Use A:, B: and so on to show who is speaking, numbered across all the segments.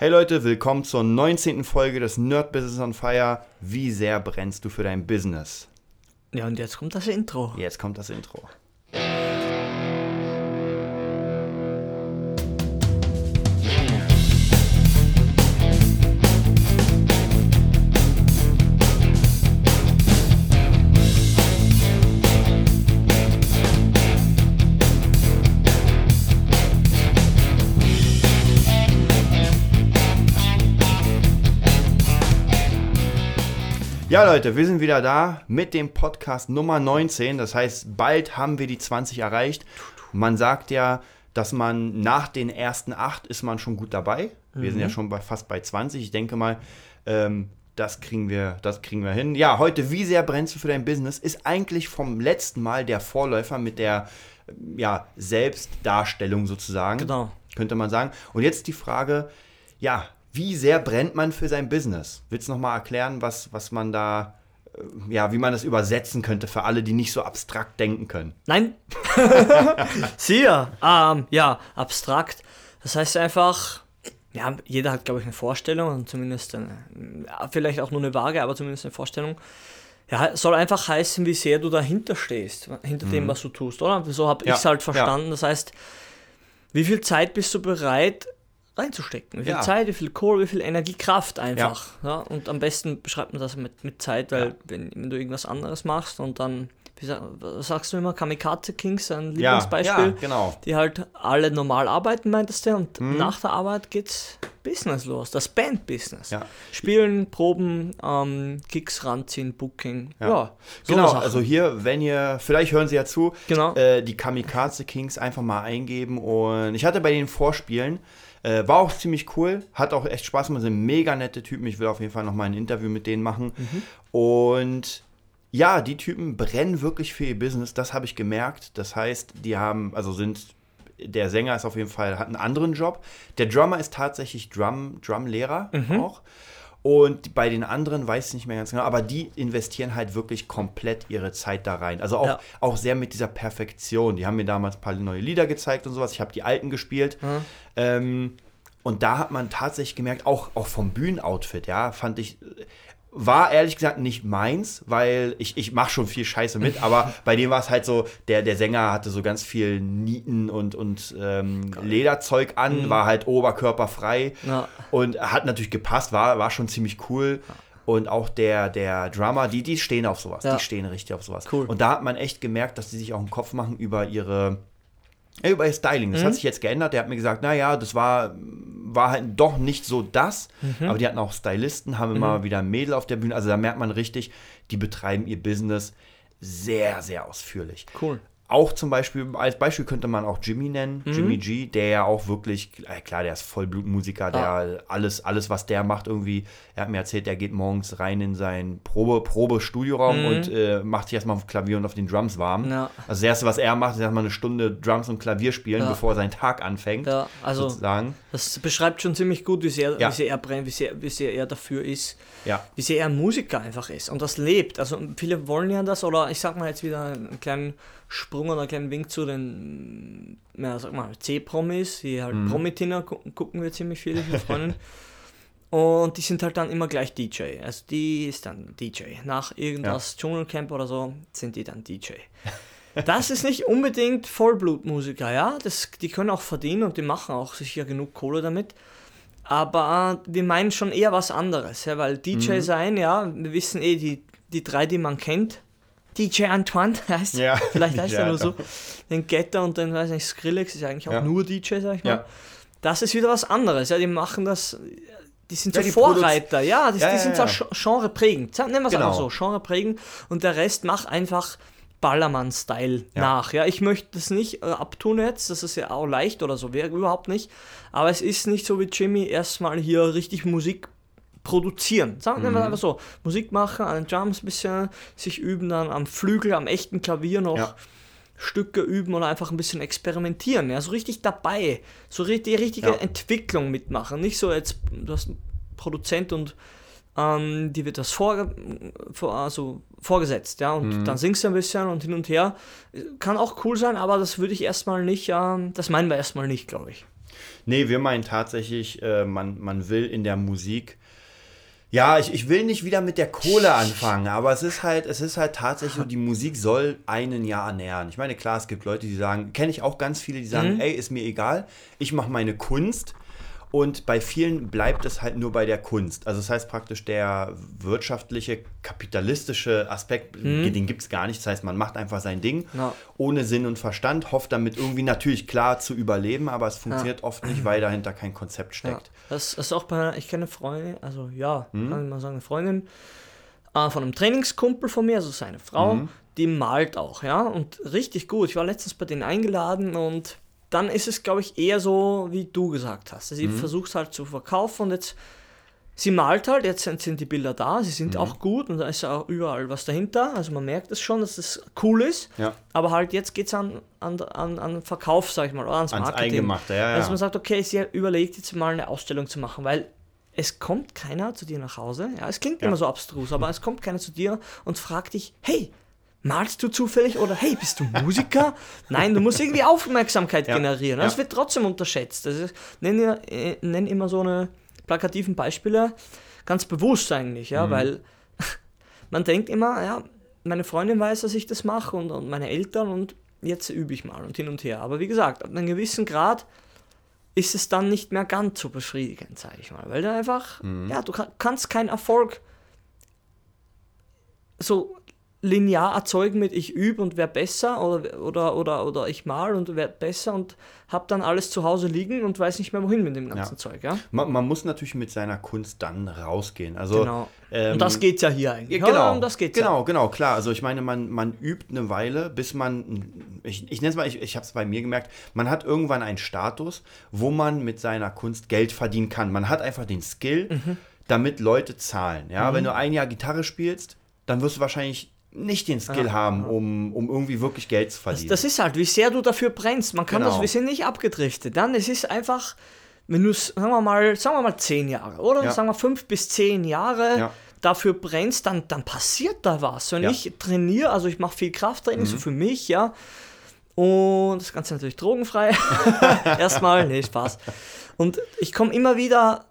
A: Hey Leute, willkommen zur 19. Folge des Nerd Business on Fire. Wie sehr brennst du für dein Business?
B: Ja, und jetzt kommt das Intro.
A: Jetzt kommt das Intro. Ja, Leute, wir sind wieder da mit dem Podcast Nummer 19. Das heißt, bald haben wir die 20 erreicht. Man sagt ja, dass man nach den ersten acht ist man schon gut dabei. Wir sind ja schon bei, fast bei 20. Ich denke mal, ähm, das kriegen wir, das kriegen wir hin. Ja, heute, wie sehr brennst du für dein Business, ist eigentlich vom letzten Mal der Vorläufer mit der ja, Selbstdarstellung sozusagen.
B: Genau.
A: Könnte man sagen. Und jetzt die Frage, ja, wie sehr brennt man für sein Business? Willst du nochmal erklären, was, was man da, äh, ja, wie man das übersetzen könnte für alle, die nicht so abstrakt denken können?
B: Nein. Sehr. Ähm, ja, abstrakt. Das heißt einfach, ja, jeder hat, glaube ich, eine Vorstellung und zumindest eine, ja, vielleicht auch nur eine vage, aber zumindest eine Vorstellung. Ja, soll einfach heißen, wie sehr du dahinter stehst, hinter dem, was du tust, oder? So habe
A: Ja,
B: ich es halt
A: ja.
B: verstanden. Das heißt, wie viel Zeit bist du bereit reinzustecken? Wie viel
A: Ja.
B: Zeit, wie viel Kohle, wie viel Energie, Kraft einfach. Ja. Und am besten beschreibt man das mit, mit Zeit, weil
A: Ja.
B: wenn, wenn du irgendwas anderes machst und dann, wie sag, was sagst du immer, Kamikaze Kings, ein
A: Ja,
B: Lieblingsbeispiel,
A: ja, genau.
B: die halt alle normal arbeiten, meintest du, und nach der Arbeit geht's Business los, das Band-Business.
A: Ja.
B: Spielen, Proben, ähm, Kicks ranziehen, Booking, ja,
A: Ja.
B: so
A: genau, also hier, wenn ihr, vielleicht hören Sie ja zu,
B: Genau.
A: äh, die Kamikaze Kings einfach mal eingeben und ich hatte bei den Vorspielen, äh, war auch ziemlich cool, hat auch echt Spaß gemacht, sind mega nette Typen, ich will auf jeden Fall noch mal ein Interview mit denen machen. Und ja, die Typen brennen wirklich für ihr Business, das habe ich gemerkt, das heißt, die haben, also sind der Sänger ist auf jeden Fall, hat einen anderen Job. Der Drummer ist tatsächlich Drum, Drumlehrer auch. Und bei den anderen weiß ich nicht mehr ganz genau, aber die investieren halt wirklich komplett ihre Zeit da rein. Also auch,
B: Ja.
A: auch sehr mit dieser Perfektion. Die haben mir damals ein paar neue Lieder gezeigt und sowas. Ich habe die alten gespielt. Ähm, und da hat man tatsächlich gemerkt, auch, auch vom Bühnenoutfit, ja, fand ich, war ehrlich gesagt nicht meins, weil ich, ich mache schon viel Scheiße mit, aber bei dem war es halt so, der, der Sänger hatte so ganz viel Nieten und, und ähm, Lederzeug an, war halt oberkörperfrei
B: Ja.
A: und hat natürlich gepasst, war, war schon ziemlich cool. Und auch der, der Drummer, die, die stehen auf sowas,
B: Ja.
A: die stehen richtig auf sowas.
B: Cool.
A: Und da hat man echt gemerkt, dass die sich auch einen Kopf machen über ihre, ja, über ihr Styling.
B: Mhm.
A: Das hat sich jetzt geändert. Der hat mir gesagt, naja, das war, war halt doch nicht so das.
B: Mhm.
A: Aber die hatten auch Stylisten, haben immer wieder ein Mädel auf der Bühne. Also da merkt man richtig, die betreiben ihr Business sehr, sehr ausführlich.
B: Cool.
A: Auch zum Beispiel, als Beispiel könnte man auch Jimmy nennen,
B: Mhm.
A: Jimmy G, der ja auch wirklich, äh, klar, der ist Vollblutmusiker, der alles, alles, was der macht, irgendwie, er hat mir erzählt, der geht morgens rein in sein Probe, Probe-Studioraum und äh, macht sich erstmal auf Klavier und auf den Drums warm.
B: Mhm. Ja.
A: Also das Erste, was er macht, ist erstmal eine Stunde Drums und Klavier spielen,
B: Ja.
A: bevor sein Tag anfängt,
B: Ja, also
A: sozusagen.
B: das beschreibt schon ziemlich gut, wie sehr,
A: Ja.
B: wie sehr er brennt, wie sehr, wie sehr er dafür ist, wie sehr er ein Musiker einfach ist und das lebt. Also viele wollen ja das, oder ich sag mal jetzt wieder einen kleinen Sprung oder einen kleinen Wink zu den, ja, sag mal, C-Promis, die halt Promitina gu gucken wir ziemlich viele mit Freunden. Und die sind halt dann immer gleich DJ. Also die ist dann DJ. Nach irgendwas Dschungelcamp oder so sind die dann DJ. Das ist nicht unbedingt Vollblutmusiker, ja. Das, die können auch verdienen und die machen auch sicher genug Kohle damit. Aber wir meinen schon eher was anderes, ja, weil DJ
A: Mhm.
B: sein, ja, wir wissen eh, die, die drei, die man kennt, DJ Antoine heißt,
A: Ja,
B: vielleicht heißt
A: DJ
B: er nur so, den Getter und den, weiß nicht, Skrillex ist eigentlich auch
A: Ja.
B: nur DJ, sag ich mal.
A: ja.
B: Das ist wieder was anderes, ja, die machen das, die sind
A: Ja,
B: so
A: die
B: Vorreiter, ja, die,
A: Ja,
B: die
A: ja,
B: sind
A: ja.
B: so genreprägend, nennen wir es
A: Genau.
B: einfach so, genreprägend und der Rest macht einfach Ballermann-Style
A: Ja.
B: nach, ja, ich möchte das nicht äh, abtun jetzt, das ist ja auch leicht oder so, wäre überhaupt nicht, aber es ist nicht so wie Jimmy erstmal hier richtig Musik produzieren. Sagen wir
A: Mhm.
B: mal einfach so. Musik machen, an den Drums ein bisschen, sich üben dann am Flügel, am echten Klavier noch.
A: Ja.
B: Stücke üben oder einfach ein bisschen experimentieren. Ja, so richtig dabei. So ri- die richtige
A: Ja.
B: Entwicklung mitmachen. Nicht so jetzt, du hast einen Produzent und ähm, die wird das vor, vor, also vorgesetzt, ja, und
A: Mhm.
B: dann singst du ein bisschen und hin und her. Kann auch cool sein, aber das würde ich erstmal nicht, ähm, das meinen wir erstmal nicht, glaube ich.
A: Nee, wir meinen tatsächlich, äh, man, man will in der Musik. Ja, ich, ich will nicht wieder mit der Kohle anfangen, aber es ist halt, es ist halt tatsächlich so, die Musik soll einen Jahr ernähren. Ich meine, klar, es gibt Leute, die sagen, kenne ich auch ganz viele, die sagen,
B: Mhm.
A: ey, ist mir egal, ich mache meine Kunst. Und bei vielen bleibt es halt nur bei der Kunst. Also das heißt praktisch, der wirtschaftliche, kapitalistische Aspekt, den gibt es gar nicht. Das heißt, man macht einfach sein Ding.
B: Ja.
A: ohne Sinn und Verstand, hofft damit irgendwie natürlich klar zu überleben, aber es funktioniert oft nicht, weil dahinter kein Konzept
B: Ja.
A: steckt.
B: Das ist auch bei, ich kenne eine Freundin, also ja,
A: Mhm.
B: kann ich mal sagen, eine Freundin äh, von einem Trainingskumpel von mir, also seine Frau,
A: Mhm.
B: die malt auch, ja, und richtig gut. Ich war letztens bei denen eingeladen und dann ist es, glaube ich, eher so, wie du gesagt hast. Sie
A: Mhm.
B: versucht es halt zu verkaufen und jetzt, sie malt halt, jetzt sind, die Bilder da, sie
A: Mhm.
B: sind auch gut und da ist auch überall was dahinter. Also man merkt es schon, dass es cool ist.
A: Ja.
B: Aber halt jetzt geht es an, an, an, an Verkauf, sag ich mal, oder ans,
A: Ans
B: Marketing.
A: Eingemachte, ja, ja.
B: Also man sagt, okay, sie überlegt jetzt mal eine Ausstellung zu machen, weil es kommt keiner zu dir nach Hause. Ja, es klingt
A: Ja.
B: immer so abstrus, aber es kommt keiner zu dir und fragt dich, hey, malst du zufällig oder hey, bist du Musiker? Nein, du musst irgendwie Aufmerksamkeit
A: Ja.
B: generieren. Das
A: Ja.
B: wird trotzdem unterschätzt. Das ist, nenn, ja- äh, nenn immer so eine plakativen Beispiele, ganz bewusst eigentlich, ja,
A: Mhm.
B: weil man denkt immer, ja, meine Freundin weiß, dass ich das mache und, und meine Eltern und jetzt übe ich mal und hin und her. Aber wie gesagt, ab einem gewissen Grad ist es dann nicht mehr ganz so befriedigend, sage ich mal. Weil du einfach, ja, du ka- kannst keinen Erfolg so linear erzeugen mit ich übe und werde besser oder, oder, oder, oder ich mal und werde besser und habe dann alles zu Hause liegen und weiß nicht mehr wohin mit dem ganzen
A: Ja.
B: Zeug, ja?
A: Man, man muss natürlich mit seiner Kunst dann rausgehen. Also,
B: Genau.
A: ähm,
B: und das geht's ja hier eigentlich.
A: Ja, genau,
B: um das geht's
A: genau,
B: ja.
A: genau, klar. Also ich meine, man, man übt eine Weile, bis man, ich, ich nenne es mal, ich, ich habe es bei mir gemerkt, man hat irgendwann einen Status, wo man mit seiner Kunst Geld verdienen kann. Man hat einfach den Skill,
B: Mhm.
A: damit Leute zahlen. Ja, wenn du ein Jahr Gitarre spielst, dann wirst du wahrscheinlich nicht den Skill haben, um, um irgendwie wirklich Geld zu verdienen.
B: Das ist halt, wie sehr du dafür brennst. Man kann
A: Genau.
B: das, wir sind nicht abgedriftet. Dann, es ist einfach, wenn du, sagen wir mal, sagen wir mal zehn Jahre, oder?
A: Ja.
B: Sagen wir fünf bis zehn Jahre
A: Ja.
B: dafür brennst, dann, dann passiert da was. Wenn
A: Ja. Mhm.
B: ich trainiere, also ich mache viel Krafttraining, so für mich, ja. Und das Ganze natürlich drogenfrei. Erstmal, nee, Spaß. Und ich komme immer wieder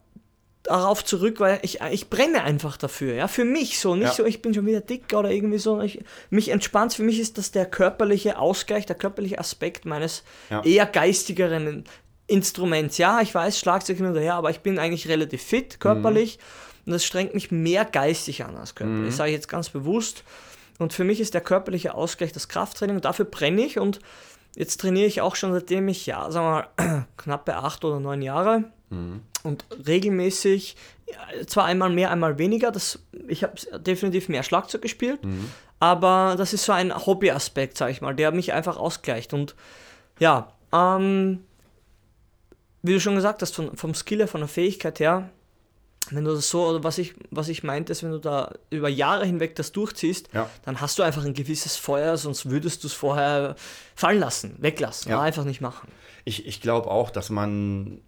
B: darauf zurück, weil ich, ich brenne einfach dafür, ja, für mich so, nicht
A: Ja.
B: so, ich bin schon wieder dick oder irgendwie so, ich, mich entspannt, für mich ist das der körperliche Ausgleich, der körperliche Aspekt meines
A: Ja.
B: eher geistigeren Instruments, ja, ich weiß, Schlagzeug hin und her, aber ich bin eigentlich relativ fit körperlich und das strengt mich mehr geistig an als körperlich, das sage ich jetzt ganz bewusst und für mich ist der körperliche Ausgleich das Krafttraining und dafür brenne ich und jetzt trainiere ich auch schon seitdem ich, ja, sagen wir mal, knappe acht oder neun Jahre. Und regelmäßig, zwar einmal mehr, einmal weniger, das, ich habe definitiv mehr Schlagzeug gespielt, aber das ist so ein Hobbyaspekt, sag ich mal, der mich einfach ausgleicht. Und ja, ähm, wie du schon gesagt hast, von, vom Skill her, von der Fähigkeit her, wenn du das so, oder was ich, was ich meinte, ist, wenn du da über Jahre hinweg das durchziehst,
A: Ja.
B: dann hast du einfach ein gewisses Feuer, sonst würdest du es vorher fallen lassen, weglassen,
A: Ja.
B: einfach nicht machen.
A: Ich, ich glaube auch, dass man,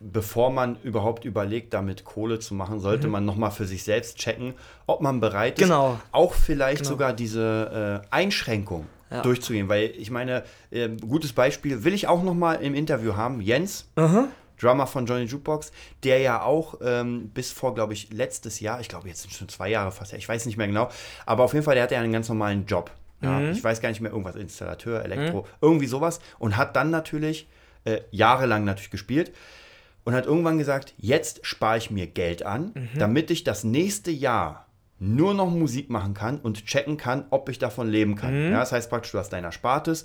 A: bevor man überhaupt überlegt, damit Kohle zu machen, sollte man nochmal für sich selbst checken, ob man bereit ist,
B: Mhm. Genau.
A: auch vielleicht
B: Genau.
A: sogar diese äh, Einschränkung
B: Ja.
A: durchzugehen. Weil ich meine, äh, gutes Beispiel will ich auch nochmal im Interview haben. Jens,
B: Aha.
A: Drummer von Johnny Jukebox, der ja auch ähm, bis vor, glaube ich, letztes Jahr, ich glaube jetzt sind schon zwei Jahre fast, ich weiß nicht mehr genau, aber auf jeden Fall, der hatte ja einen ganz normalen Job. Ja,
B: Mhm.
A: Ich weiß gar nicht mehr, irgendwas, Installateur, Elektro, irgendwie sowas und hat dann natürlich äh, jahrelang natürlich gespielt und hat irgendwann gesagt, jetzt spare ich mir Geld an,
B: Mhm.
A: damit ich das nächste Jahr nur noch Musik machen kann und checken kann, ob ich davon leben kann.
B: Mhm.
A: Ja, das heißt praktisch, du hast dein Erspartes,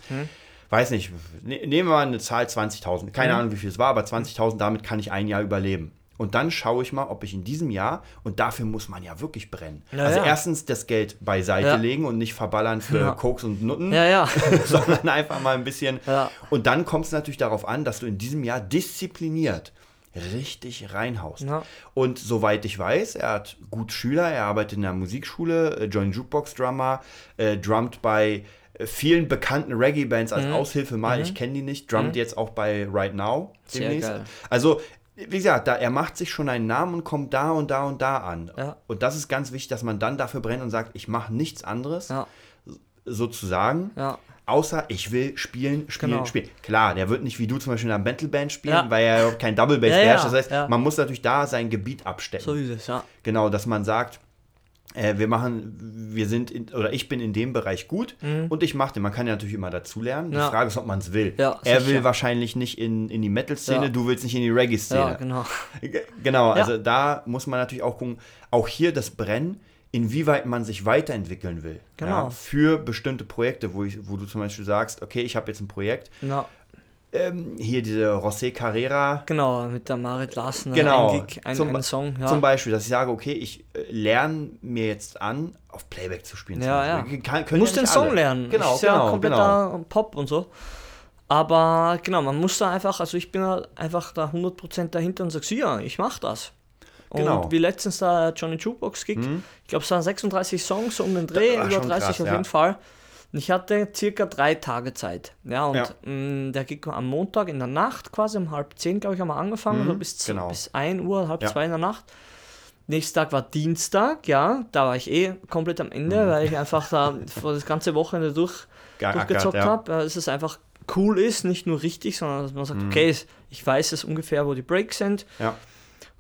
A: weiß nicht, ne, nehmen wir mal eine Zahl 20.000, keine
B: Mhm.
A: Ahnung, wie viel es war, aber 20.000, damit kann ich ein Jahr überleben. Und dann schaue ich mal, ob ich in diesem Jahr, und dafür muss man ja wirklich brennen.
B: Ja,
A: also
B: ja.
A: erstens das Geld beiseite
B: Ja.
A: legen und nicht verballern für. Koks und Nutten,
B: Ja, ja.
A: sondern einfach mal ein bisschen. Und dann kommt es natürlich darauf an, dass du in diesem Jahr diszipliniert richtig reinhaust. Und soweit ich weiß, er hat gut Schüler, er arbeitet in der Musikschule, äh, Joint Jukebox Drummer, äh, drummt bei vielen bekannten Reggae-Bands als Aushilfe mal, ich kenne die nicht, drummt jetzt auch bei Right Now
B: geil.
A: Also, wie gesagt, da, er macht sich schon einen Namen und kommt da und da und da an.
B: Ja.
A: Und das ist ganz wichtig, dass man dann dafür brennt und sagt, ich mache nichts anderes,
B: Ja,
A: sozusagen.
B: ja.
A: außer ich will spielen, spielen,
B: Genau.
A: spielen. Klar, der wird nicht wie du zum Beispiel in einer Battleband spielen,
B: Ja.
A: weil er kein Double Bass beherrscht. Das heißt, man muss natürlich da sein Gebiet abstecken.
B: So ist es, ja.
A: Genau, dass man sagt, äh, wir machen, wir sind, in, oder ich bin in dem Bereich gut und ich mache den. Man kann ja natürlich immer dazulernen. Die
B: Mhm. Ja.
A: Frage ist, ob man es will.
B: Ja,
A: er
B: sicher.
A: will wahrscheinlich nicht in, in die Metal-Szene,
B: Ja.
A: du willst nicht in die Reggae-Szene.
B: Genau.
A: G- Genau, also da muss man natürlich auch gucken, auch hier das Brennen, inwieweit man sich weiterentwickeln will.
B: Genau.
A: Für bestimmte Projekte, wo, ich, wo du zum Beispiel sagst, okay, ich habe jetzt ein Projekt,
B: Ja,
A: ähm, hier diese José Carrera,
B: genau, mit der Marit Larsen.
A: Genau,
B: Ein, Gig, ein,
A: zum,
B: ein Song, ja.
A: zum Beispiel, dass ich sage, okay, ich äh, lerne mir jetzt an, auf Playback zu spielen.
B: Ja, ja.
A: Kann,
B: Du musst
A: ja
B: den Song
A: alle.
B: lernen.
A: Genau,
B: ist ja
A: genau,
B: kompletter
A: genau.
B: Pop und so. Aber genau, man muss da einfach, also ich bin da einfach da 100% dahinter und sag, so, ja, ich mach das. Und
A: Genau. Mhm.
B: wie letztens da Johnny Jukebox Gig, ich glaube es waren 36 Songs so um den Dreh, über
A: schon
B: 30
A: krass,
B: auf
A: ja.
B: jeden Fall. Und ich hatte circa drei Tage Zeit. Ja, und
A: Ja.
B: mh, der Gig war am Montag in der Nacht quasi, um halb zehn, glaube ich, haben wir angefangen,
A: Mhm,
B: oder bis,
A: genau.
B: bis 1 Uhr, halb
A: Ja.
B: zwei in der Nacht. Nächster Tag war Dienstag, ja, da war ich eh komplett am
A: Mhm.
B: Ende, weil ich einfach da vor das ganze Wochenende durch durchgezockt
A: ja.
B: habe, dass es einfach cool ist, nicht nur richtig, sondern dass man sagt, okay, ich weiß es ungefähr, wo die Breaks sind.
A: Mhm. Ja.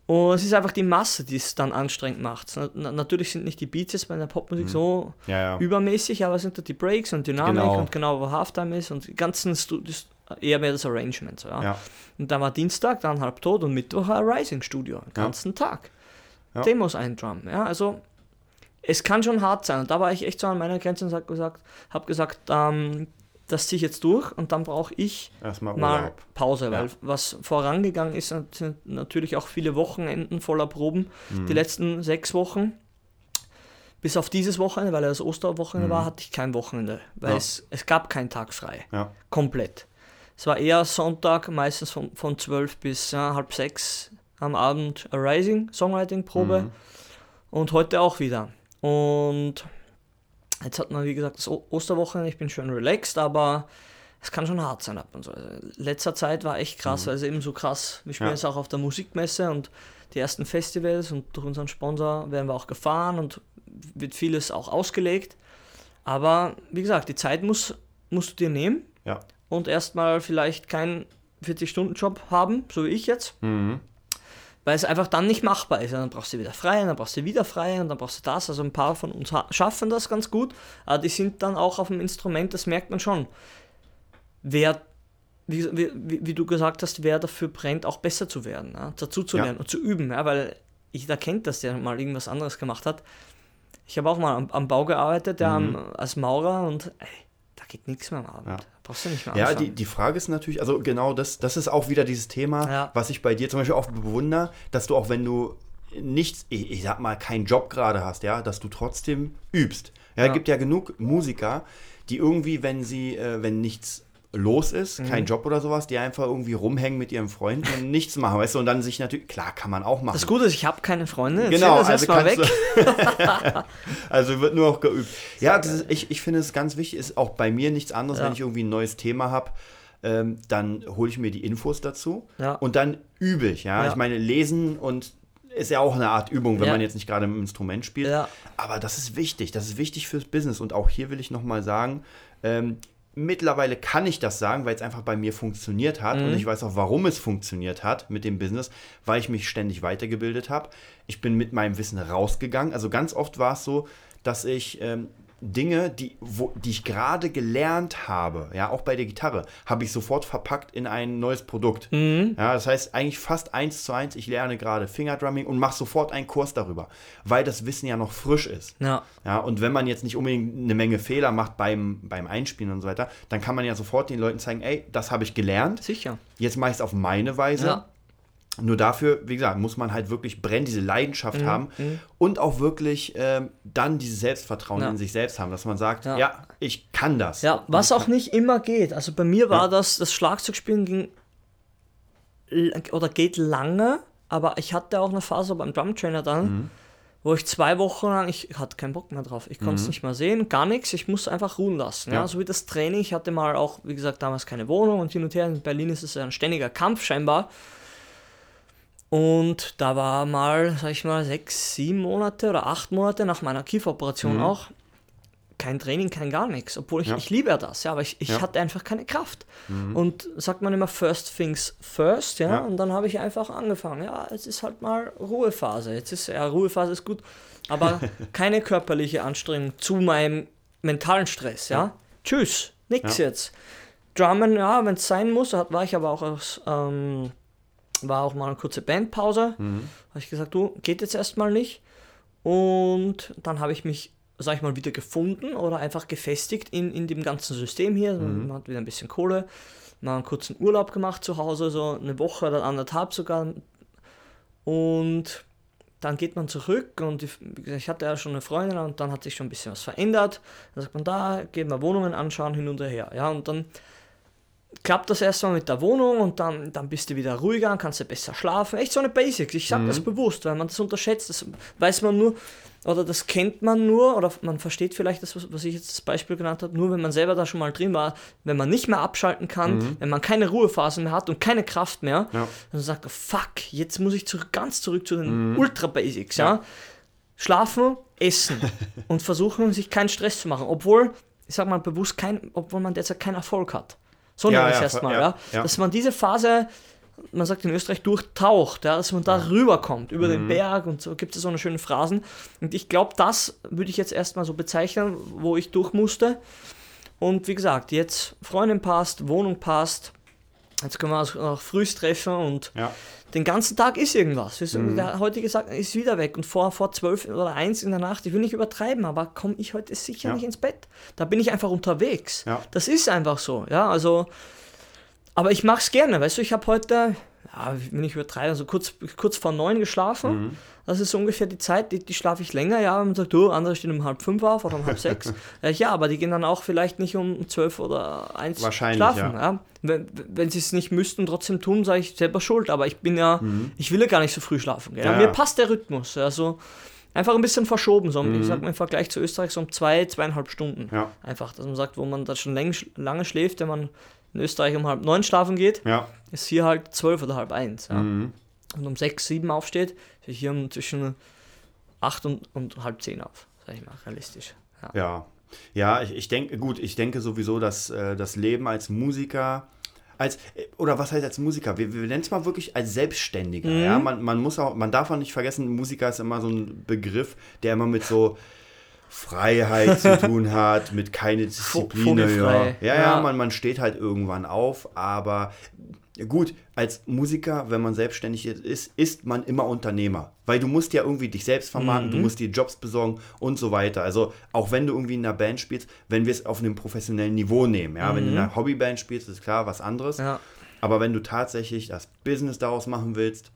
B: Und es ist einfach die Masse, die es dann anstrengend macht. Na, na, natürlich sind nicht die Beats jetzt bei der Popmusik so
A: Ja, ja.
B: übermäßig, aber es sind da die Breaks und Dynamik
A: Genau.
B: und genau, wo Halftime ist und die ganzen Studios, eher mehr das Arrangement. So, ja.
A: Ja.
B: Und dann war Dienstag, dann halb tot und Mittwoch war Rising Studio, den ganzen Tag. Demos eindrum, ja, also es kann schon hart sein und da war ich echt so an meiner Grenze und habe gesagt, hab gesagt ähm, das ziehe ich jetzt durch und dann brauche ich
A: Erstmal
B: mal
A: Urlaub.
B: Pause, weil
A: Ja.
B: was vorangegangen ist, sind natürlich auch viele Wochenenden voller Proben.
A: Mhm.
B: Die letzten sechs Wochen, bis auf dieses Wochenende, weil es Osterwochenende war, hatte ich kein Wochenende, weil
A: Mhm. Ja.
B: es, es gab keinen Tag frei.
A: Ja.
B: Komplett. Es war eher Sonntag, meistens von, von 12 bis halb sechs am Abend Arising, Songwriting-Probe
A: Mhm.
B: und heute auch wieder. Und jetzt hat man, wie gesagt, das O- Osterwochenende, ich bin schön relaxed, aber es kann schon hart sein ab und so. Also, letzter Zeit war echt krass, weil es eben so krass, wir spielen
A: Ja.
B: jetzt auch auf der Musikmesse und die ersten Festivals und durch unseren Sponsor werden wir auch gefahren und wird vieles auch ausgelegt. Aber wie gesagt, die Zeit muss, musst du dir nehmen
A: Ja.
B: und erstmal vielleicht keinen 40-Stunden-Job haben, so wie ich jetzt,
A: Mhm.
B: Weil es einfach dann nicht machbar ist. Ja, dann brauchst du wieder frei, dann brauchst du wieder frei und dann brauchst du das. Also ein paar von uns ha- schaffen das ganz gut, aber die sind dann auch auf dem Instrument, das merkt man schon. Wer, wie, wie, wie du gesagt hast, wer dafür brennt, auch besser zu werden, ja, dazu zu
A: Ja.
B: lernen und zu üben, ja, weil ich da kennt das, der mal irgendwas anderes gemacht hat. Ich habe auch mal am, am Bau gearbeitet, ja, am, als Maurer und ey, da geht nichts mehr am Abend.
A: Ja.
B: Brauchst du nicht mehr
A: Ja,
B: anfangen.
A: die, die Frage ist natürlich, also genau das, das ist auch wieder dieses Thema,
B: Ja.
A: was ich bei dir zum Beispiel auch bewundere, dass du auch wenn du nichts, ich, ich sag mal, keinen Job gerade hast, ja, dass du trotzdem übst. Ja,
B: Ja.
A: es gibt ja genug Musiker, die irgendwie, wenn sie, äh, wenn nichts los ist,
B: Mhm.
A: kein Job oder sowas, die einfach irgendwie rumhängen mit ihrem Freund und nichts machen, weißt du, und dann sich natürlich, klar, kann man auch machen.
B: das Gute ist, ich habe keine Freunde.
A: Genau,
B: das
A: also
B: erstmal weg.
A: also wird nur noch geübt. Ja, ist, ich, ich finde es ganz wichtig, ist auch bei mir nichts anderes,
B: Ja.
A: wenn ich irgendwie ein neues Thema habe, ähm, dann hole ich mir die Infos dazu
B: Ja.
A: und dann übe ich. Ja?
B: Ja.
A: ich meine, lesen und ist ja auch eine Art Übung, wenn
B: Ja.
A: man jetzt nicht gerade im Instrument spielt.
B: Ja.
A: Aber das ist wichtig, das ist wichtig fürs Business. Und auch hier will ich nochmal sagen, ähm, mittlerweile kann ich das sagen, weil es einfach bei mir funktioniert hat.
B: Mhm.
A: Und ich weiß auch, warum es funktioniert hat mit dem Business, weil ich mich ständig weitergebildet habe. Ich bin mit meinem Wissen rausgegangen. Also ganz oft war es so, dass ich ähm, Dinge, die, wo, die ich gerade gelernt habe, ja, auch bei der Gitarre, habe ich sofort verpackt in ein neues Produkt.
B: Mhm.
A: Ja, das heißt eigentlich fast eins zu eins, ich lerne gerade Fingerdrumming und mache sofort einen Kurs darüber, weil das Wissen ja noch frisch ist.
B: Ja.
A: Ja, und wenn man jetzt nicht unbedingt eine Menge Fehler macht beim, beim Einspielen und so weiter, dann kann man ja sofort den Leuten zeigen, ey, das habe ich gelernt,
B: Sicher.
A: jetzt mache ich es auf meine Weise.
B: Ja.
A: Nur dafür, wie gesagt, muss man halt wirklich brennen, diese
B: Mhm,
A: Leidenschaft haben und auch wirklich ähm, dann dieses Selbstvertrauen
B: Ja.
A: in sich selbst haben, dass man sagt,
B: Ja.
A: ja, ich kann das.
B: Ja, was auch nicht immer geht. Also bei mir war
A: Ja.
B: das, das Schlagzeugspielen ging oder geht lange, aber ich hatte auch eine Phase beim Drumtrainer dann,
A: Mhm.
B: wo ich zwei Wochen lang, ich hatte keinen Bock mehr drauf. Ich konnte es nicht mehr sehen, gar nichts. Ich musste einfach ruhen lassen. Ja.
A: Ja.
B: So wie das Training. Ich hatte mal auch, wie gesagt, damals keine Wohnung und hin und her. In Berlin ist es ein ständiger Kampf scheinbar. Und da war mal, sag ich mal, sechs, sieben Monate oder acht Monate nach meiner Kieferoperation
A: Mhm.
B: auch kein Training, kein gar nichts. Obwohl ich,
A: Ja.
B: ich liebe ja das, ja, aber ich, ich
A: Ja.
B: hatte einfach keine Kraft. Und sagt man immer first things first, ja,
A: Ja.
B: und dann habe ich einfach angefangen. Ja, jetzt ist halt mal Ruhephase. Jetzt ist, ja, Ruhephase ist gut, aber keine körperliche Anstrengung zu meinem mentalen Stress, ja. Tschüss, nix jetzt. Drummen, ja, wenn es sein muss, war ich aber auch aus, ähm, war auch mal eine kurze Bandpause.
A: Mhm.
B: Habe ich gesagt, du, geht jetzt erstmal nicht. Und dann habe ich mich, sag ich mal, wieder gefunden oder einfach gefestigt in, in dem ganzen System hier. Man hat wieder ein bisschen Kohle, mal einen kurzen Urlaub gemacht zu Hause, so eine Woche oder anderthalb sogar. Und dann geht man zurück und ich, ich hatte ja schon eine Freundin und dann hat sich schon ein bisschen was verändert. Dann sagt man, da geht man Wohnungen anschauen, hin und her. Ja, und dann klappt das erstmal mit der Wohnung und dann, dann bist du wieder ruhiger, kannst du besser schlafen. Echt so eine Basics. Ich sage das bewusst, weil man das unterschätzt. Das weiß man nur, oder das kennt man nur, oder man versteht vielleicht das, was ich jetzt das Beispiel genannt habe, nur wenn man selber da schon mal drin war, wenn man nicht mehr abschalten kann, wenn man keine Ruhephasen mehr hat und keine Kraft mehr,
A: Ja.
B: dann sagt er, fuck, jetzt muss ich zurück, ganz zurück zu den Ultra-Basics, ja.
A: Ja.
B: Schlafen, essen und versuchen, sich keinen Stress zu machen, obwohl, ich sag mal bewusst, kein, obwohl man derzeit keinen Erfolg hat. So
A: Ja,
B: nenne ich es
A: ja,
B: erstmal,
A: ja,
B: ja. Dass man diese Phase, man sagt in Österreich, durchtaucht, ja, dass man da rüberkommt, über
A: Mhm.
B: den Berg und so gibt es so eine schöne Phrasen. Und ich glaube, das würde ich jetzt erstmal so bezeichnen, wo ich durch musste. Und wie gesagt, jetzt Freundin passt, Wohnung passt. Jetzt können wir uns auch frühst treffen und
A: Ja.
B: den ganzen Tag ist irgendwas. Ist-
A: Mhm.
B: Der heutige Tag ist wieder weg und vor, vor 12 oder 1 in der Nacht, ich will nicht übertreiben, aber komme ich heute sicher
A: Ja.
B: nicht ins Bett. Da bin ich einfach unterwegs.
A: Ja.
B: Das ist einfach so, ja, also, aber ich mache es gerne, weißt du, ich habe heute, ja, wenn ich übertreibe, also kurz, kurz vor 9 geschlafen.
A: Mhm.
B: Das ist so ungefähr die Zeit, die, die schlafe ich länger, ja, und man sagt, du, andere stehen um halb fünf auf oder um halb sechs. ja, ja, aber die gehen dann auch vielleicht nicht um zwölf oder eins
A: Wahrscheinlich,
B: schlafen.
A: ja.
B: Ja. Wenn, wenn sie es nicht müssten, trotzdem tun, sage ich selber schuld. Aber ich bin ja, ich will ja gar nicht so früh schlafen.
A: Mhm. Ja,
B: Mir passt der Rhythmus. Also einfach ein bisschen verschoben, so,
A: Mhm.
B: ich sag mal im Vergleich zu Österreich so um zwei, zweieinhalb Stunden. Einfach, dass man sagt, wo man da schon läng, lange schläft, wenn man in Österreich um halb neun schlafen geht,
A: Ja.
B: ist hier halt zwölf oder halb eins. Ja.
A: Mhm.
B: Und um sechs, sieben aufsteht, ist hier um zwischen acht und, und halb zehn auf, sag ich mal, realistisch. Ja.
A: Ja, ja ich, ich denke, gut, ich denke sowieso, dass äh, das Leben als Musiker, als, äh, oder was heißt als Musiker? Wir, wir nennen es mal wirklich als Selbstständiger.
B: Mhm.
A: Ja? Man, man muss auch, man darf auch nicht vergessen, Musiker ist immer so ein Begriff, der immer mit so Freiheit zu tun hat, mit keine Disziplin. Ja. ja, ja,
B: Ja.
A: man, man steht halt irgendwann auf, aber gut, als Musiker, wenn man selbstständig ist, ist man immer Unternehmer. Weil du musst ja irgendwie dich selbst vermarkten, du
B: Mhm.
A: musst dir Jobs besorgen und so weiter. Also auch wenn du irgendwie in einer Band spielst, wenn wir es auf einem professionellen Niveau nehmen, ja, wenn du in einer Hobbyband spielst, ist klar was anderes.
B: Mhm. Ja.
A: Aber wenn du tatsächlich das Business daraus machen willst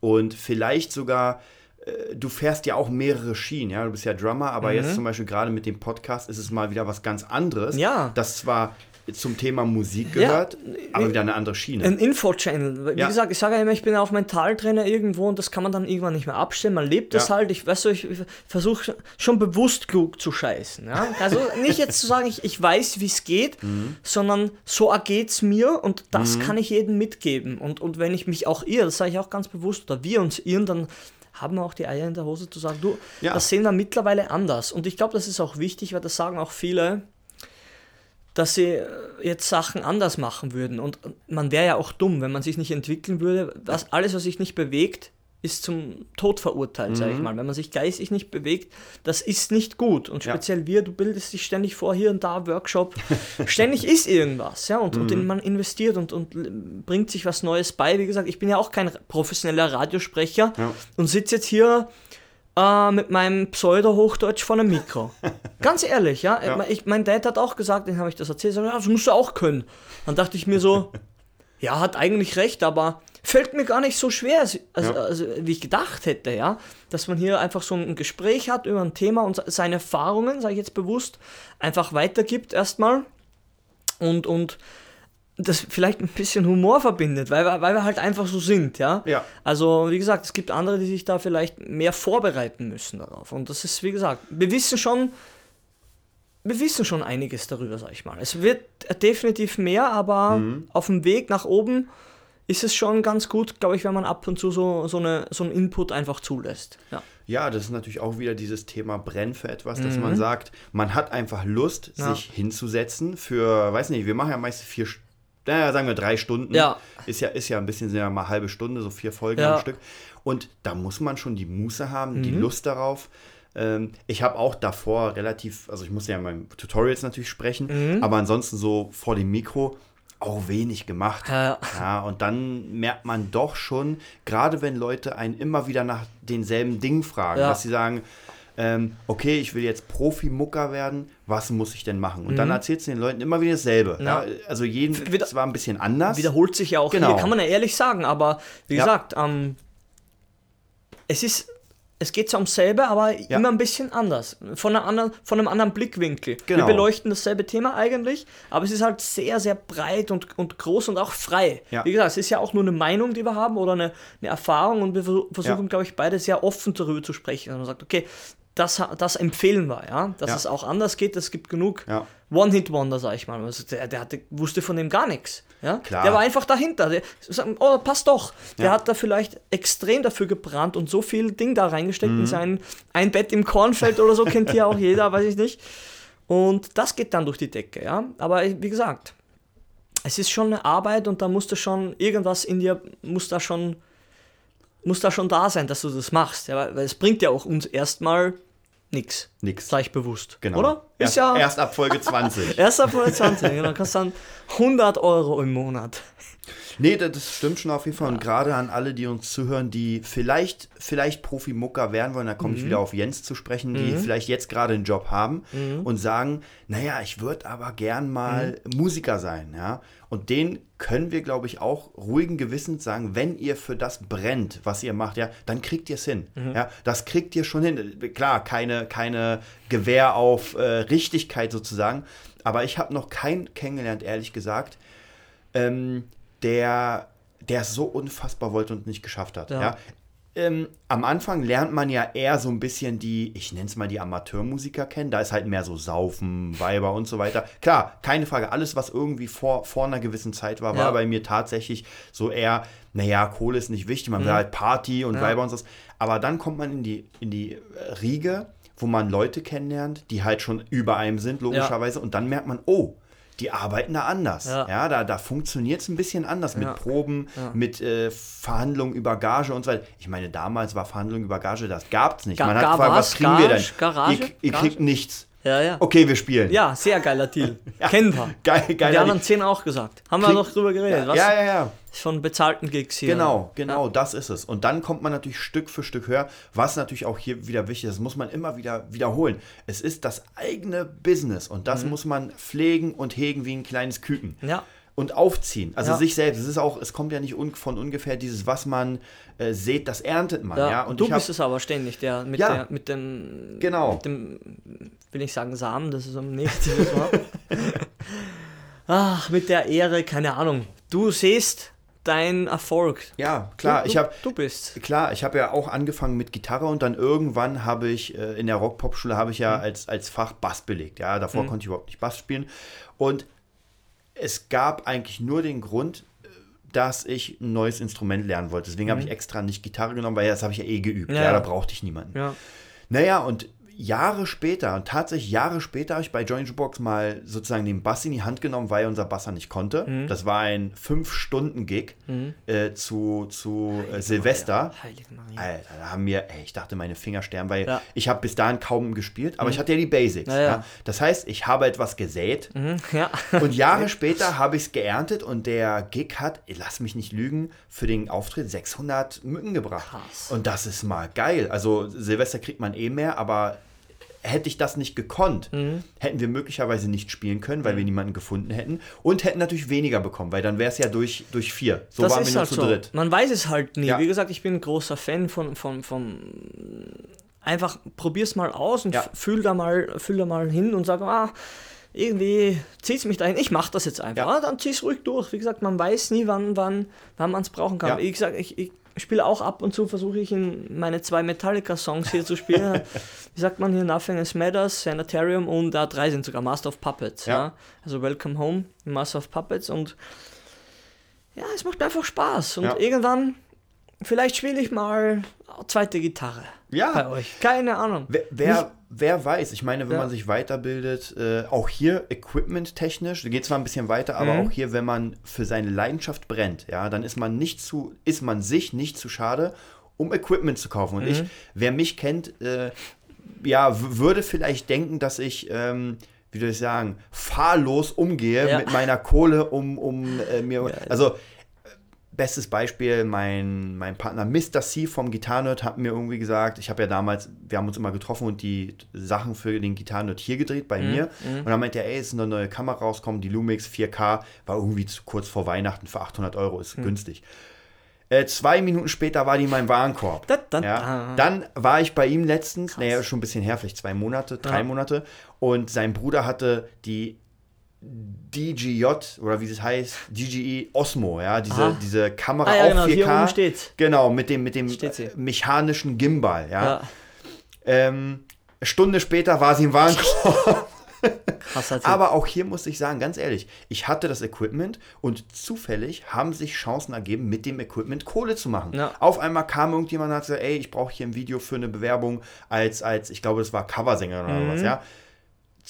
A: und vielleicht sogar, äh, du fährst ja auch mehrere Schienen, ja, du bist ja Drummer, aber jetzt zum Beispiel gerade mit dem Podcast ist es mal wieder was ganz anderes.
B: Ja.
A: Das zwar zum Thema Musik
B: Ja,
A: gehört, aber wieder eine andere Schiene.
B: Ein Info-Channel. Wie
A: Ja.
B: gesagt, ich sage ja immer, ich bin auch Mentaltrainer irgendwo und das kann man dann irgendwann nicht mehr abstellen. Man lebt das halt. Ich weiß, ich versuche schon bewusst klug zu scheißen. Also nicht jetzt zu sagen, ich, ich weiß, wie es geht,
A: Mhm.
B: sondern so ergeht es mir und das kann ich jedem mitgeben. Und, und wenn ich mich auch irre, das sage ich auch ganz bewusst, oder wir uns irren, dann haben wir auch die Eier in der Hose zu sagen, du,
A: Ja.
B: das sehen wir mittlerweile anders. Und ich glaube, das ist auch wichtig, weil das sagen auch viele, dass sie äh, jetzt Sachen anders machen würden. Und man wäre ja auch dumm, wenn man sich nicht entwickeln würde. Was, alles, was sich nicht bewegt, ist zum Tod verurteilt, sage ich
A: Mhm.
B: mal. Wenn man sich geistig nicht bewegt, das ist nicht gut. Und
A: Ja.
B: speziell wir, du bildest dich ständig vor, hier und da, Workshop. ständig ist irgendwas, ja, und,
A: Mhm.
B: und man investiert und, und bringt sich was Neues bei. Wie gesagt, ich bin ja auch kein professioneller Radiosprecher
A: Ja.
B: und sitze jetzt hier äh, mit meinem Pseudo-Hochdeutsch vor einem Mikro. Ganz ehrlich, ja.
A: Ja.
B: Ich, mein Dad hat auch gesagt, den habe ich das erzählt, so, ja, das musst du auch können. Dann dachte ich mir so, ja, hat eigentlich recht, aber fällt mir gar nicht so schwer, also,
A: Ja.
B: also, wie ich gedacht hätte, ja. Dass man hier einfach so ein Gespräch hat über ein Thema und seine Erfahrungen, sage ich jetzt bewusst, einfach weitergibt erstmal und, und das vielleicht ein bisschen Humor verbindet, weil wir, weil wir halt einfach so sind, ja.
A: Ja.
B: Also, wie gesagt, es gibt andere, die sich da vielleicht mehr vorbereiten müssen darauf. Und das ist, wie gesagt, wir wissen schon, wir wissen schon einiges darüber, sag ich mal. Es wird definitiv mehr, aber auf dem Weg nach oben ist es schon ganz gut, glaube ich, wenn man ab und zu so, so, eine, so einen Input einfach zulässt. Ja.
A: Ja, das ist natürlich auch wieder dieses Thema Brenn für etwas, dass man sagt, man hat einfach Lust,
B: Mhm. Ja.
A: sich hinzusetzen für, weiß nicht, wir machen ja meist vier, St- naja, sagen wir drei Stunden.
B: Ja.
A: Ist ja, ist ja ein bisschen, sind ja mal halbe Stunde, so vier Folgen
B: Ja.
A: am Stück. Und da muss man schon die Muße haben, die
B: Mhm.
A: Lust darauf. Ähm, ich habe auch davor relativ, also ich muss ja in meinen Tutorials natürlich sprechen,
B: Mhm.
A: aber ansonsten so vor dem Mikro auch wenig gemacht.
B: Ja.
A: Ja, und dann merkt man doch schon, gerade wenn Leute einen immer wieder nach denselben Dingen fragen,
B: Ja.
A: dass sie sagen, ähm, okay, ich will jetzt Profi-Mucker werden, was muss ich denn machen? Und dann erzählst du den Leuten immer wieder dasselbe. Ja.
B: Mhm. Ja.
A: also jeden,
B: Wieder-
A: es war ein bisschen anders.
B: Wiederholt sich ja auch
A: Genau.
B: hier, kann man ja ehrlich sagen, aber wie
A: Ja.
B: gesagt, ähm, es ist. Es geht zwar ums selbe, aber immer ein bisschen anders. Von, einer anderen, von einem anderen Blickwinkel.
A: Genau.
B: Wir beleuchten dasselbe Thema eigentlich, aber es ist halt sehr, sehr breit und, und groß und auch frei.
A: Ja.
B: Wie gesagt, es ist ja auch nur eine Meinung, die wir haben oder eine, eine Erfahrung und wir versu- versuchen,
A: Ja.
B: glaube ich, beide sehr offen darüber zu sprechen. Und man sagt, okay, das, das empfehlen wir, ja. Dass
A: Ja.
B: es auch anders geht, es gibt genug
A: Ja.
B: One-Hit-Wonder, sag ich mal. Also der, der hatte, wusste von dem gar nichts. Ja?
A: Klar.
B: Der war einfach dahinter. Der, oh, passt doch. Der
A: Ja.
B: hat da vielleicht extrem dafür gebrannt und so viel Ding da reingesteckt
A: Mhm.
B: in sein ein Bett im Kornfeld oder so, kennt hier auch jeder, weiß ich nicht. Und das geht dann durch die Decke, ja. Aber wie gesagt, es ist schon eine Arbeit und da musst du schon, irgendwas in dir muss da schon, muss da schon da sein, dass du das machst. Ja, weil es bringt ja auch uns erstmal nichts.
A: Nix.
B: Sag ich bewusst.
A: Genau.
B: Oder?
A: Erst, erst ab Folge 20.
B: Erst ab 120, genau. Kannst dann 100 Euro im Monat.
A: Nee, das- stimmt schon auf jeden Fall. Und gerade an alle, die uns zuhören, die vielleicht, vielleicht Profi-Mucker werden wollen, da komme
B: Mhm.
A: ich wieder auf Jens zu sprechen, die vielleicht jetzt gerade einen Job haben
B: Mhm.
A: und sagen, naja, ich würde aber gern mal Musiker sein. Ja? Und denen können wir, glaube ich, auch ruhigen Gewissens sagen, wenn ihr für das brennt, was ihr macht, ja, dann kriegt ihr es hin.
B: Mhm.
A: Ja? Das kriegt ihr schon hin. Klar, keine, keine Gewehr auf äh, Richtigkeit sozusagen. Aber ich habe noch keinen kennengelernt, ehrlich gesagt, ähm, der, der es so unfassbar wollte und nicht geschafft hat.
B: Ja.
A: Ja. Ähm, am Anfang lernt man ja eher so ein bisschen die, ich nenne es mal die Amateurmusiker kennen. Da ist halt mehr so Saufen, Weiber und so weiter. Klar, keine Frage. Alles, was irgendwie vor, vor einer gewissen Zeit war, war
B: Ja.
A: bei mir tatsächlich so eher, naja, Kohle ist nicht wichtig. Man will halt Party und
B: Mhm. Ja.
A: Weiber und so. Aber dann kommt man in die, in die Riege, wo man Leute kennenlernt, die halt schon über einem sind, logischerweise. Und dann merkt man, oh, die arbeiten da anders.
B: Ja.
A: Ja, da, da funktioniert es ein bisschen anders
B: Ja.
A: mit Proben,
B: Ja.
A: mit äh, Verhandlungen über Gage und so weiter. Ich meine, damals war Verhandlungen über Gage, das gab es nicht.
B: Ga-
A: Man hat gefragt, was kriegen wir denn?
B: Garage?
A: Ihr, ihr kriegt nichts.
B: Ja, ja.
A: Okay, wir spielen.
B: Ja, sehr geiler Deal. Kennen wir.
A: Geil,
B: Die
A: geil.
B: anderen zehn auch gesagt. Haben wir
A: Krieg-
B: noch drüber geredet.
A: ja,
B: was?
A: ja, ja, ja.
B: Von bezahlten Gigs hier.
A: Genau, genau, das ist es. Und dann kommt man natürlich Stück für Stück höher, was natürlich auch hier wieder wichtig ist, das muss man immer wieder wiederholen. Es ist das eigene Business und das muss man pflegen und hegen wie ein kleines Küken.
B: Mhm. Ja.
A: Und aufziehen, also
B: Ja.
A: sich selbst. Es ist auch, es kommt ja nicht un von ungefähr dieses, was man äh, sät, das erntet man.
B: Ja,
A: Ja,
B: und du
A: hab,
B: bist es aber ständig, der mit,
A: Ja.
B: der, mit dem.
A: Genau.
B: Mit dem, will ich sagen, Samen, das ist ein negatives Wort. Ach, mit der Ehre, keine Ahnung. Du siehst deinen Erfolg.
A: ja, klar,
B: du,
A: ich habe
B: Du bist.
A: Klar, ich habe ja auch angefangen mit Gitarre und dann irgendwann habe ich äh, in der Rock-Pop-Schule habe ich ja
B: Mhm.
A: als, als Fach Bass belegt. Ja, davor konnte ich überhaupt nicht Bass spielen. Und es gab eigentlich nur den Grund, äh, dass ich ein neues Instrument lernen wollte. Deswegen habe ich extra nicht Gitarre genommen, weil das habe ich ja eh geübt.
B: Mhm. Ja,
A: Ja,
B: ja.
A: da brauchte ich niemanden.
B: Ja.
A: Naja, und Jahre später, und tatsächlich Jahre später, habe ich bei Joint Jukebox mal sozusagen den Bass in die Hand genommen, weil unser Basser nicht konnte.
B: Mhm.
A: Das war ein 5-Stunden-Gig äh, zu, zu äh, Silvester.
B: Heilige Maria.
A: Alter, da haben mir, ey, ich dachte, meine Finger sterben, weil
B: Ja.
A: ich habe bis dahin kaum gespielt, aber ich hatte ja die Basics.
B: Ja, ja.
A: Ja. Das heißt, ich habe etwas gesät
B: Mhm,
A: und Jahre später habe ich es geerntet und der Gig hat, lass mich nicht lügen, für den Auftritt 600 Mücken gebracht.
B: Krass.
A: Und das ist mal geil. Also Silvester kriegt man eh mehr, aber hätte ich das nicht gekonnt,
B: Mhm.
A: hätten wir möglicherweise nicht spielen können, weil wir niemanden gefunden hätten und hätten natürlich weniger bekommen, weil dann wäre es ja durch, durch vier. So
B: das
A: waren
B: ist
A: wir nur
B: halt
A: zu
B: so.
A: dritt.
B: Man weiß es halt nie.
A: Ja.
B: Wie gesagt, ich bin ein großer Fan von, von, von einfach probier's mal aus und
A: Ja.
B: fühl da mal, fühl da mal hin und sag, ah, irgendwie zieht's mich dahin. Ich mach das jetzt einfach.
A: Ja.
B: Ah, dann zieh's ruhig durch. Wie gesagt, man weiß nie, wann, wann, wann man es brauchen kann.
A: Ja.
B: Wie gesagt, ich, ich spiele auch ab und zu, versuche ich in meine zwei Metallica-Songs hier zu spielen. Wie sagt man hier? Nothing Else Matters, Sanitarium und da drei sind sogar Master of Puppets. Ja.
A: Ja.
B: Also Welcome Home, Master of Puppets und ja, es macht einfach Spaß. Und
A: Ja.
B: irgendwann, vielleicht spiele ich mal zweite Gitarre
A: Ja.
B: bei euch. Keine Ahnung.
A: Wer, wer, wer weiß, ich meine, wenn
B: Ja.
A: man sich weiterbildet, äh, auch hier equipment-technisch, geht zwar ein bisschen weiter, aber
B: Mhm.
A: auch hier, wenn man für seine Leidenschaft brennt, ja, dann ist man nicht zu, ist man sich nicht zu schade, um Equipment zu kaufen. Und
B: Mhm.
A: ich, wer mich kennt, äh, ja, würde vielleicht denken, dass ich, ähm, wie soll ich sagen, fahrlos umgehe
B: Ja.
A: mit meiner Kohle, um, um äh, mir, also Bestes Beispiel, mein, mein Partner Mr. C vom Gitarrenerd hat mir irgendwie gesagt, ich habe ja damals, wir haben uns immer getroffen und die Sachen für den Gitarrenerd hier gedreht bei mir. Und dann meinte er, ey, es ist eine neue Kamera rausgekommen, die Lumix 4K, war irgendwie zu kurz vor Weihnachten für 800 Euro, ist günstig. Äh, zwei Minuten später war die in meinem Warenkorb.
B: Da, da,
A: Ja.
B: da.
A: Dann war ich bei ihm letztens, naja, schon ein bisschen her, vielleicht zwei Monate, drei
B: Ja.
A: Monate. Und sein Bruder hatte die DGJ, oder wie es heißt, DGE Osmo, ja, diese,
B: Aha.
A: diese Kamera
B: Ah, ja,
A: auf
B: genau,
A: 4K.
B: hier oben steht's.
A: Genau, mit dem, mit dem mechanischen Gimbal, ja.
B: Ja.
A: Ähm, Stunde später war sie im Warenkorb.
B: Krass,
A: Aber auch hier muss ich sagen, ganz ehrlich, ich hatte das Equipment und zufällig haben sich Chancen ergeben, mit dem Equipment Kohle zu machen.
B: Ja.
A: Auf einmal kam irgendjemand und hat gesagt, ey, ich brauche hier ein Video für eine Bewerbung als, als ich glaube, das war Coversänger oder
B: Mhm.
A: was, ja.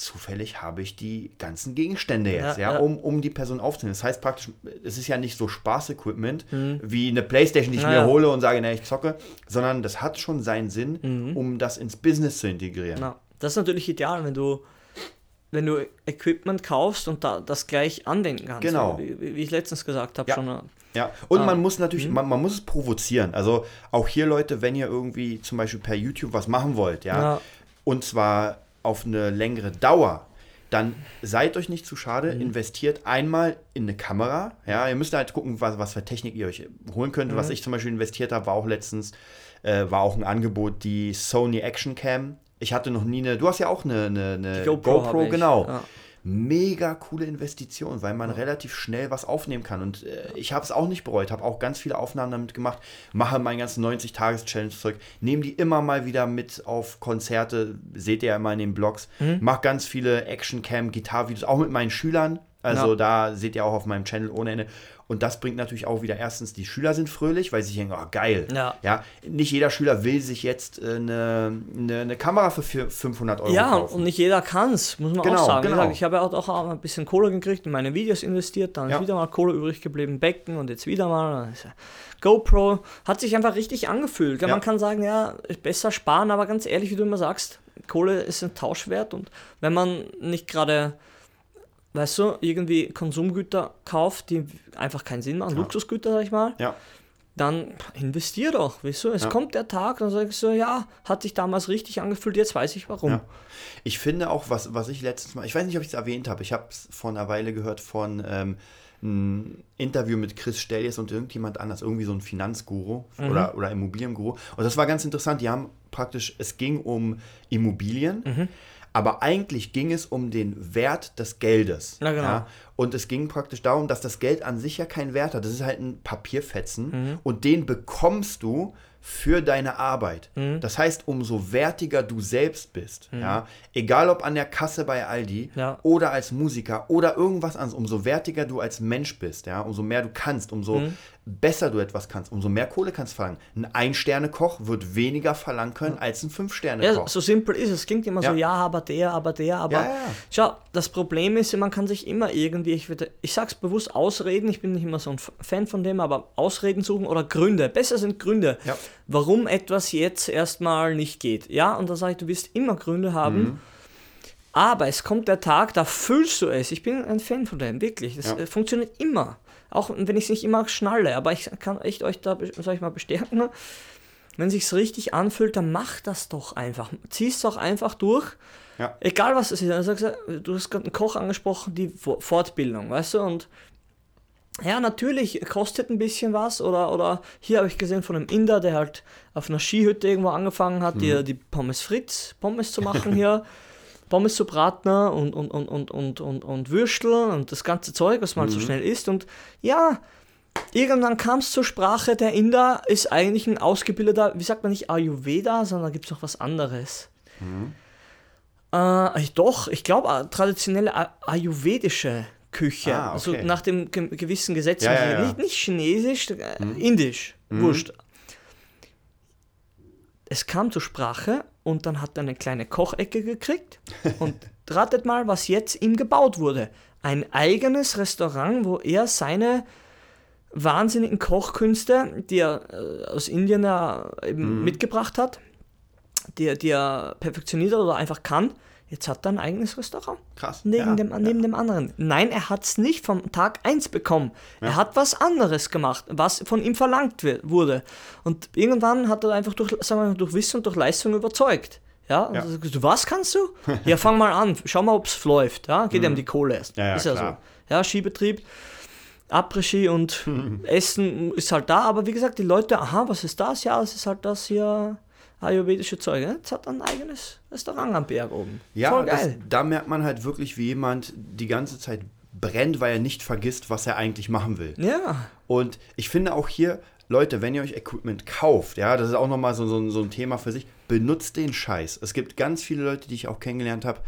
A: Zufällig habe ich die ganzen Gegenstände jetzt, ja,
B: Ja, ja.
A: Um, um die Person aufzunehmen. Das heißt praktisch, es ist ja nicht so Spaß-Equipment wie eine Playstation, die ich
B: Ja,
A: mir
B: Mhm.
A: hole und sage, ne, ich zocke, sondern das hat schon seinen Sinn, um das ins Business zu integrieren.
B: Na, das ist natürlich ideal, wenn du, wenn du Equipment kaufst und da, das gleich anwenden kannst.
A: Genau.
B: Wie, wie ich letztens gesagt habe,
A: Ja.
B: schon.
A: Ja, und
B: Ah.
A: man muss natürlich,
B: Mhm.
A: man, man muss es provozieren. Also auch hier, Leute, wenn ihr irgendwie zum Beispiel per YouTube was machen wollt, Ja. und zwar auf eine längere Dauer, dann seid euch nicht zu schade,
B: Mhm.
A: investiert einmal in eine Kamera. Ja, ihr müsst halt gucken, was, was für Technik ihr euch holen könnt.
B: Mhm.
A: Was ich zum Beispiel investiert habe, war auch letztens, äh, war auch ein Angebot, die Sony Action Cam. Ich hatte noch nie eine, du hast ja auch eine, eine, eine
B: GoPro ich,
A: genau
B: ja.
A: Mega coole Investition, weil man relativ schnell was aufnehmen kann. Und äh, ich habe es auch nicht bereut, habe auch ganz viele Aufnahmen damit gemacht, mache meinen ganzen 90-Tages-Challenge zurück, nehme die immer mal wieder mit auf Konzerte, seht ihr ja immer in den Blogs,
B: Mhm.
A: mache ganz viele Action-Cam, Gitarre-Videos, auch mit meinen Schülern. Also
B: Ja.
A: da seht ihr auch auf meinem Channel ohne Ende. Und das bringt natürlich auch wieder erstens, die Schüler sind fröhlich, weil sie denken, oh geil.
B: Ja.
A: ja nicht jeder Schüler will sich jetzt äh, eine, eine, eine Kamera für vier- 500 Euro
B: Ja,
A: kaufen.
B: und nicht jeder kann es, muss man
A: Genau,
B: auch sagen.
A: Genau.
B: Ich habe ja auch, auch ein bisschen Kohle gekriegt, in meine Videos investiert, dann
A: Ja.
B: ist wieder mal Kohle übrig geblieben, Becken und jetzt wieder mal. Ja- GoPro hat sich einfach richtig angefühlt. Ja,
A: Ja.
B: Man kann sagen, ja, besser sparen, aber ganz ehrlich, wie du immer sagst, Kohle ist ein Tauschwert und wenn man nicht gerade, weißt du, irgendwie Konsumgüter kauft, die einfach keinen Sinn machen, Luxusgüter, sag ich mal,
A: ja.
B: dann investier doch, weißt du, es
A: Ja.
B: kommt der Tag, dann sagst du, ja, hat sich damals richtig angefühlt, jetzt weiß ich warum.
A: Ja. Ich finde auch, was, was ich letztes Mal, ich weiß nicht, ob ich es erwähnt habe, ich habe es vor einer Weile gehört von ähm, ein Interview mit Chris Stellies und irgendjemand anders, irgendwie so ein Finanzguru
B: Mhm.
A: oder, oder Immobilienguru. Und das war ganz interessant. Die haben praktisch, es ging um Immobilien,
B: Mhm.
A: Aber eigentlich ging es um den Wert des Geldes.
B: Ja, genau.
A: Und es ging praktisch darum, dass das Geld an sich ja keinen Wert hat. Das ist halt ein Papierfetzen
B: Mhm.
A: und den bekommst du für deine Arbeit.
B: Mhm.
A: Das heißt, umso wertiger du selbst bist, ja, egal ob an der Kasse bei Aldi
B: Ja.
A: oder als Musiker oder irgendwas anderes, umso wertiger du als Mensch bist, ja, umso mehr du kannst, umso
B: Mhm.
A: Besser du etwas kannst, umso mehr Kohle kannst du verlangen. Ein Ein-Sterne-Koch wird weniger verlangen können als ein Fünf-Sterne-Koch.
B: Ja, so simpel ist es. Klingt immer
A: Ja.
B: so, ja, aber der, aber der, aber.
A: Ja, ja.
B: Schau, das Problem ist, man kann sich immer irgendwie, ich, würde, ich sag's bewusst, Ausreden, ich bin nicht immer so ein Fan von dem, aber Ausreden suchen oder Gründe. Besser sind Gründe, warum etwas jetzt erstmal nicht geht. Ja, und da sage ich, du wirst immer Gründe haben.
A: Mhm.
B: Aber es kommt der Tag, da fühlst du es. Ich bin ein Fan von dem, wirklich. Das äh, funktioniert immer. Auch wenn ich es nicht immer schnalle. Aber ich kann echt euch da, sag ich mal, bestärken. Wenn sich's richtig anfühlt, dann mach das doch einfach. Zieh es doch einfach durch.
A: Ja.
B: Egal was es ist. Also, du hast gerade einen Koch angesprochen, die Fo- Fortbildung, weißt du? Und ja, natürlich kostet ein bisschen was. Oder, oder hier habe ich gesehen von einem Inder, der halt auf einer Skihütte irgendwo angefangen hat, die, die Pommes Fritz, Pommes zu machen hier. Pommes zu braten und, und, und, und, und, und, und Würstel und das ganze Zeug, was man halt so schnell isst. Und ja, irgendwann kam es zur Sprache, der Inder ist eigentlich ein ausgebildeter, wie sagt man nicht Ayurveda, sondern da gibt es noch was anderes. Äh, ich- doch, ich glaube, traditionelle a- ayurvedische Küche.
A: Ah,
B: Also
A: okay.
B: nach dem ge gewissen Gesetz.
A: Ja, ja, ja.
B: Nicht, nicht chinesisch, äh, indisch. Wurscht. Es kam zur Sprache und dann hat er eine kleine Kochecke gekriegt. Und ratet mal, was jetzt ihm gebaut wurde. Ein eigenes Restaurant, wo er seine wahnsinnigen Kochkünste, die er äh, aus Indien ja eben mitgebracht hat, die, die er perfektioniert hat oder einfach kann, jetzt hat er ein eigenes Restaurant.
A: Krass.
B: Neben,
A: ja,
B: dem, neben dem anderen. Nein, er hat es nicht vom Tag 1 bekommen. Er hat was anderes gemacht, was von ihm verlangt wird, wurde. Und irgendwann hat er einfach durch, sagen wir, mal, durch Wissen und durch Leistung überzeugt. Ja, und
A: Ja.
B: du, was kannst du? ja, fang mal an, schau mal, ob es läuft. Ja, geht ja um die Kohle erst.
A: Mhm. Ja, ja,
B: ist ja
A: klar.
B: so. Ja, Skibetrieb, Après-Ski und Essen ist halt da, aber wie gesagt, die Leute, aha, was ist das? Ja, das ist halt das hier ayurvedische Zeug. Ja, Jetzt hat ein eigenes Restaurant am Berg oben.
A: Ja,
B: Voll
A: das,
B: geil.
A: da merkt man halt wirklich, wie jemand die ganze Zeit brennt, weil er nicht vergisst, was er eigentlich machen will.
B: Ja,
A: Und ich finde auch hier, Leute, wenn ihr euch Equipment kauft, ja, das ist auch nochmal so, so, so ein Thema für sich, benutzt den Scheiß. Es gibt ganz viele Leute, die ich auch kennengelernt habe,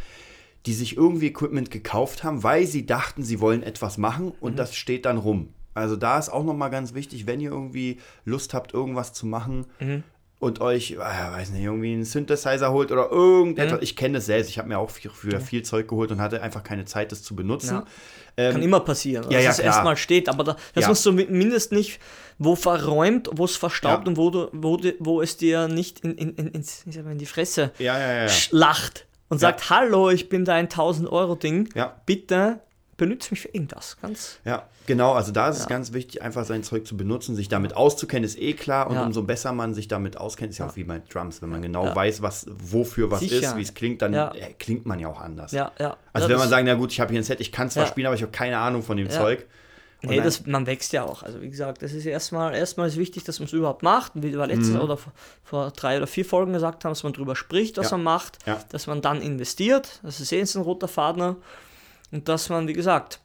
A: die sich irgendwie Equipment gekauft haben, weil sie dachten, sie wollen etwas machen und das steht dann rum. Also da ist auch nochmal ganz wichtig, wenn ihr irgendwie Lust habt, irgendwas zu machen und euch, äh, weiß nicht, irgendwie einen Synthesizer holt oder irgendetwas. Ich kenne das selbst, ich habe mir auch viel, früher viel Zeug geholt und hatte einfach keine Zeit, das zu benutzen.
B: Ja.
A: Ähm,
B: Kann immer passieren,
A: ja,
B: dass
A: ja,
B: es erstmal steht, aber da, das
A: Ja.
B: musst du mi- mindestens nicht wo verräumt, wo es verstaubt und wo, du, wo, wo es dir nicht in, in, in, in die Fresse lacht und sagt, hallo, ich bin dein 1000-Euro-Ding,
A: Ja.
B: bitte benütze mich für irgendwas. Ganz
A: Ja, genau. Also da ist es
B: Ja.
A: ganz wichtig, einfach sein Zeug zu benutzen. Sich damit auszukennen, ist eh klar. Und
B: Ja.
A: umso besser man sich damit auskennt, ist ja, auch wie bei Drums. Wenn man genau weiß, was, wofür was
B: Sicher.
A: ist, wie es klingt, dann äh, klingt man ja auch anders.
B: Ja, ja.
A: Also wenn man sagt, na gut, ich habe hier ein Set, ich kann zwar spielen, aber ich habe keine Ahnung von dem. Zeug. Und
B: Nee, das, man wächst ja auch. Also wie gesagt, das ist erstmal, erstmal ist wichtig, dass man es überhaupt macht. Wie wir letztes
A: Mhm.
B: oder vor, vor drei oder vier Folgen gesagt haben, dass man drüber spricht, was man macht, dass man dann investiert. Das ist eh ein roter Faden. Und dass man, wie gesagt,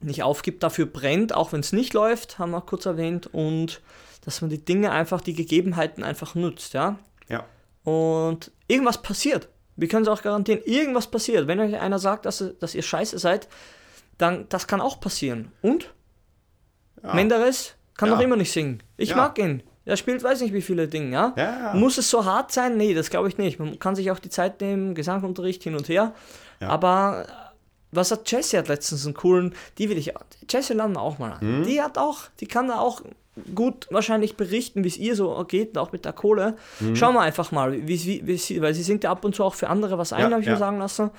B: nicht aufgibt, dafür brennt, auch wenn es nicht läuft, haben wir kurz erwähnt. Und dass man die Dinge einfach, die Gegebenheiten einfach nutzt, ja.
A: ja.
B: Und irgendwas passiert. Wir können es auch garantieren, irgendwas passiert. Wenn euch einer sagt, dass, dass ihr scheiße seid, dann das kann auch passieren. Und?
A: Ja.
B: Menderes kann
A: Ja.
B: doch immer nicht singen. Ich
A: Ja.
B: mag ihn. Er spielt weiß nicht wie viele Dinge, ja?
A: Ja.
B: Muss es so hart sein? Nee, das glaube ich nicht. Man kann sich auch die Zeit nehmen, Gesangsunterricht hin und her. Aber was hat Jessie hat letztens einen coolen, die will ich. Jessie laden wir auch mal an.
A: Mhm.
B: Die hat auch, die kann da auch gut wahrscheinlich berichten, wie es ihr so geht, auch mit der Kohle.
A: Mhm.
B: Schauen wir einfach mal, wie, wie, wie sie, weil sie singt ja ab und zu auch für andere was ein,
A: Ja,
B: habe ich
A: ja.
B: mir sagen lassen.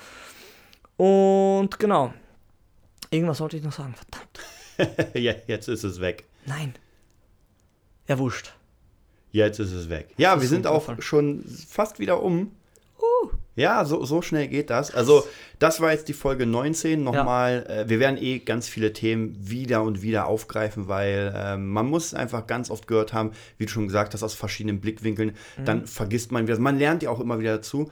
B: Und genau. Irgendwas wollte ich noch sagen, verdammt.
A: ja, jetzt ist es weg.
B: Nein. Ja, wurscht.
A: Jetzt ist es weg. Ja,
B: Das
A: wir sind auch schon fast wieder um. Ja, so, so schnell geht das. Also, das war jetzt die Folge 19. Nochmal, äh, wir werden eh ganz viele Themen wieder und wieder aufgreifen, weil ähm, man muss es einfach ganz oft gehört haben, wie du schon gesagt hast, aus verschiedenen Blickwinkeln. Dann vergisst man wieder. Man lernt ja auch immer wieder dazu.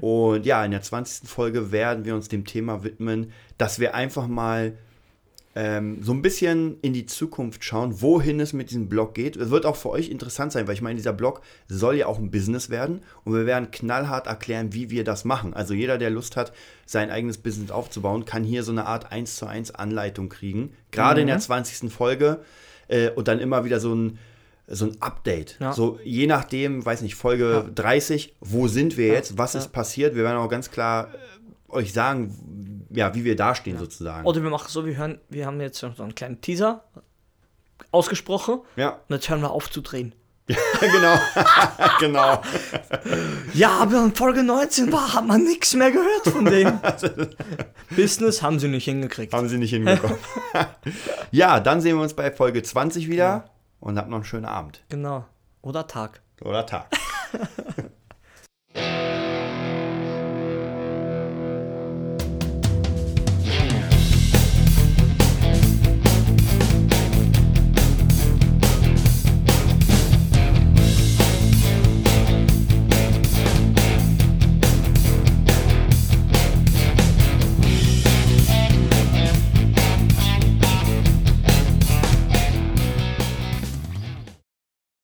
A: Und ja, in der 20. Folge werden wir uns dem Thema widmen, dass wir einfach mal ähm, so ein bisschen in die Zukunft schauen, wohin es mit diesem Blog geht. Es wird auch für euch interessant sein, weil ich meine, dieser Blog soll ja auch ein Business werden und wir werden knallhart erklären, wie wir das machen. Also jeder, der Lust hat, sein eigenes Business aufzubauen, kann hier so eine Art 1 zu 1 Anleitung kriegen. Gerade in der 20. Folge äh, und dann immer wieder so ein so ein Update.
B: Ja.
A: So je nachdem, weiß nicht, Folge 30, wo sind wir jetzt, was
B: ja.
A: ist passiert? Wir werden auch ganz klar äh, euch sagen, ja, wie wir dastehen sozusagen.
B: Oder wir machen so, wir hören, wir haben jetzt so einen kleinen Teaser ausgesprochen
A: ja,
B: und jetzt hören wir auf zu drehen.
A: genau. genau.
B: Ja, aber in Folge 19 war, hat man nichts mehr gehört von dem. Business haben sie nicht hingekriegt.
A: Haben sie nicht hinbekommen. ja, dann sehen wir uns bei Folge 20 wieder und habt noch einen schönen Abend
B: Genau. Oder Tag.
A: oder Tag.